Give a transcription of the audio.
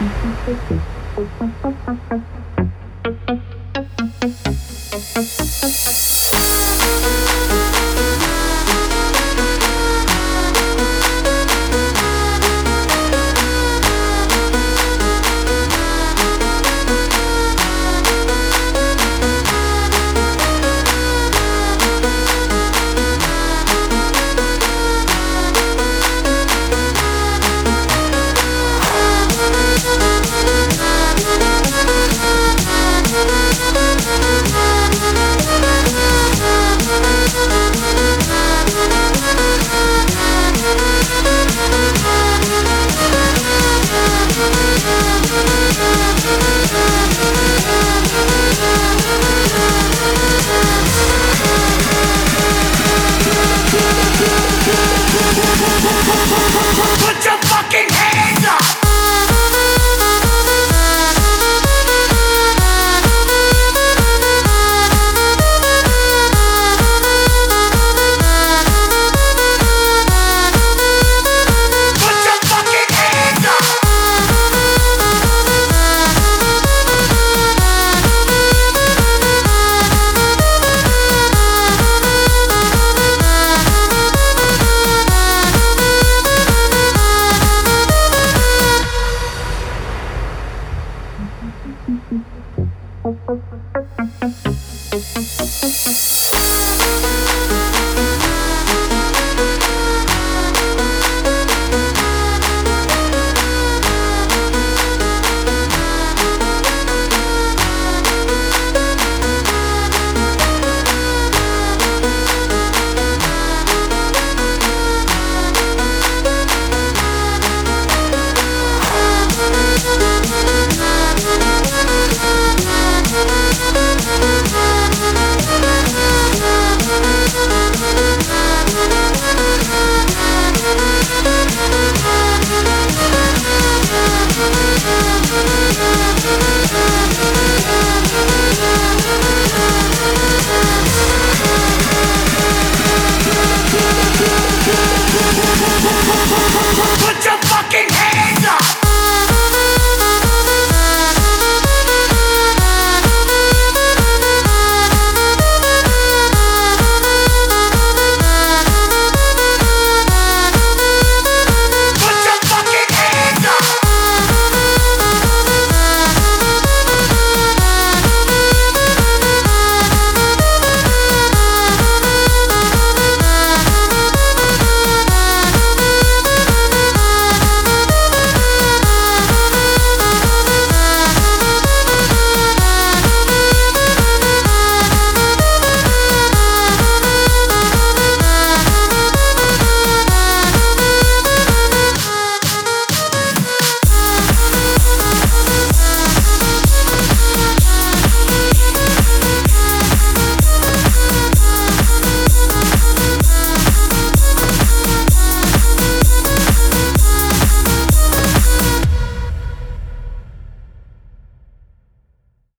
Thank